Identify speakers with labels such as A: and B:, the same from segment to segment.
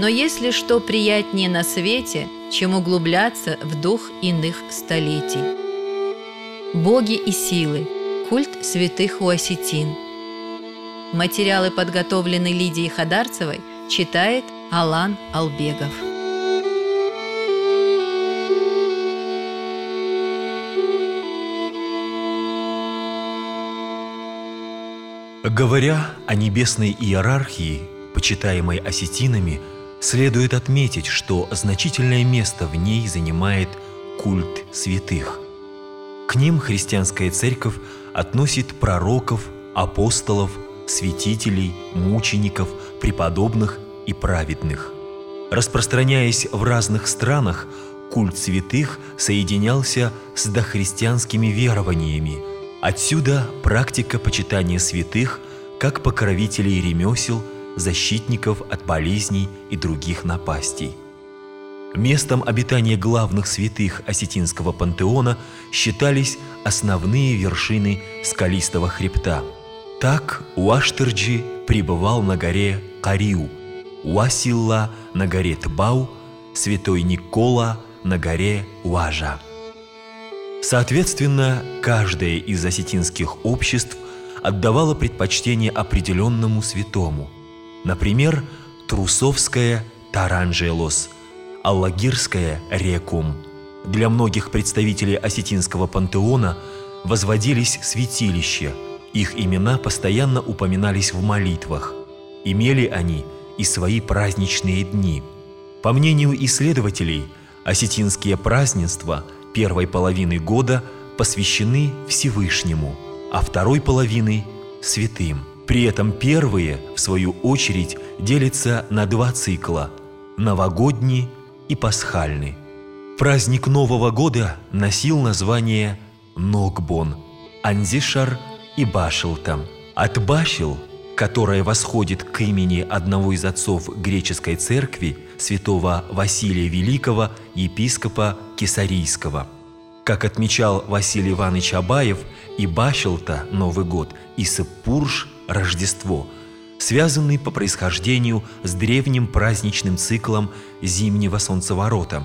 A: Но есть ли что приятнее на свете, чем углубляться в дух иных столетий? Боги и силы. Культ святых у осетин. Материалы подготовлены Лидией Хадарцевой, читает Алан Албегов.
B: Говоря о небесной иерархии, почитаемой осетинами, следует отметить, что значительное место в ней занимает культ святых. К ним христианская церковь относит пророков, апостолов, святителей, мучеников, преподобных и праведных. Распространяясь в разных странах, культ святых соединялся с дохристианскими верованиями – Отсюда практика почитания святых как покровителей ремесел, защитников от болезней и других напастей. Местом обитания главных святых осетинского пантеона считались основные вершины скалистого хребта. Так Уаштерджи пребывал на горе Кариу, Уасилла на горе Тбау, святой Никола на горе Уажа. Соответственно, каждое из осетинских обществ отдавало предпочтение определенному святому. Например, Трусовская – Таранжелос, Аллагирская – Рекум. Для многих представителей осетинского пантеона возводились святилища, их имена постоянно упоминались в молитвах. Имели они и свои праздничные дни. По мнению исследователей, осетинские празднества – первой половины года посвящены Всевышнему, а второй половины – святым. При этом первые, в свою очередь, делятся на два цикла – новогодний и пасхальный. Праздник Нового года носил название Ногбон, Анзишар и Башилтам. От Башил, которая восходит к имени одного из отцов греческой церкви, святого Василия Великого, епископа Кесарийского. Как отмечал Василий Иванович Абаев, и Башелта – Новый год, и Сыпурж – Рождество, связанный по происхождению с древним праздничным циклом зимнего солнцеворота.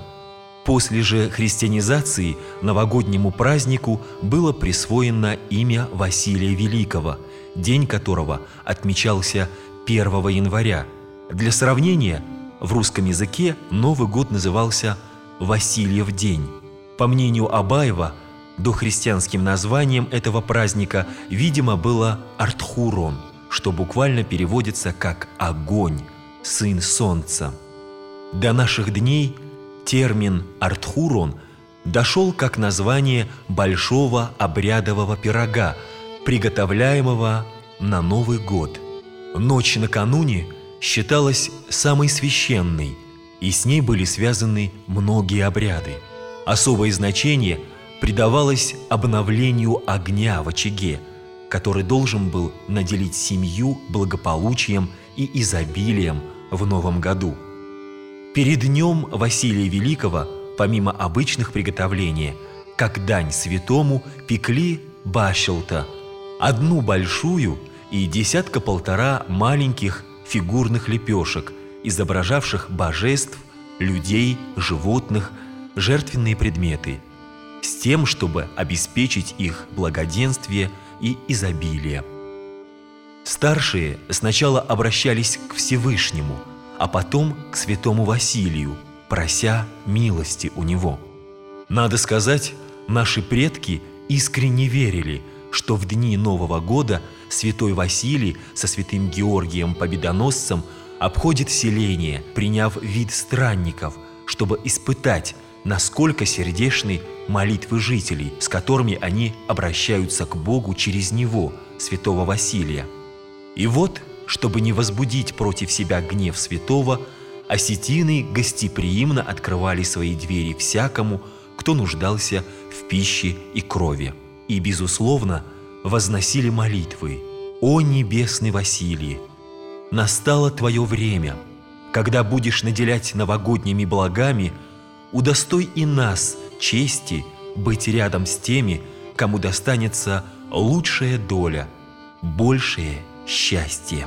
B: После же христианизации новогоднему празднику было присвоено имя Василия Великого, день которого отмечался 1 января. Для сравнения, в русском языке Новый год назывался Васильев день. По мнению Абаева, дохристианским названием этого праздника, видимо, было Артхурон, что буквально переводится как «огонь», «сын солнца». До наших дней термин «Артхурон» дошел как название большого обрядового пирога, приготовляемого на Новый год. Ночь накануне считалась самой священной, и с ней были связаны многие обряды. Особое значение придавалось обновлению огня в очаге, который должен был наделить семью благополучием и изобилием в новом году. Перед днем Василия Великого, помимо обычных приготовлений, как дань святому, пекли башелта, одну большую и десятка-полтора маленьких фигурных лепешек, изображавших божеств, людей, животных – жертвенные предметы тем, чтобы обеспечить их благоденствие и изобилие. Старшие сначала обращались к Всевышнему, а потом к святому Василию, прося милости у него. Надо сказать, наши предки искренне верили, что в дни Нового года святой Василий со святым Георгием Победоносцем обходит селение, приняв вид странников, чтобы испытать, насколько сердечны молитвы жителей, с которыми они обращаются к Богу через него, святого Василия. И вот, чтобы не возбудить против себя гнев святого, осетины гостеприимно открывали свои двери всякому, кто нуждался в пище и крови. И, безусловно, возносили молитвы «О небесный Василий! Настало твое время, когда будешь наделять новогодними благами – удостой и нас чести быть рядом с теми, кому достанется лучшая доля, большее счастье.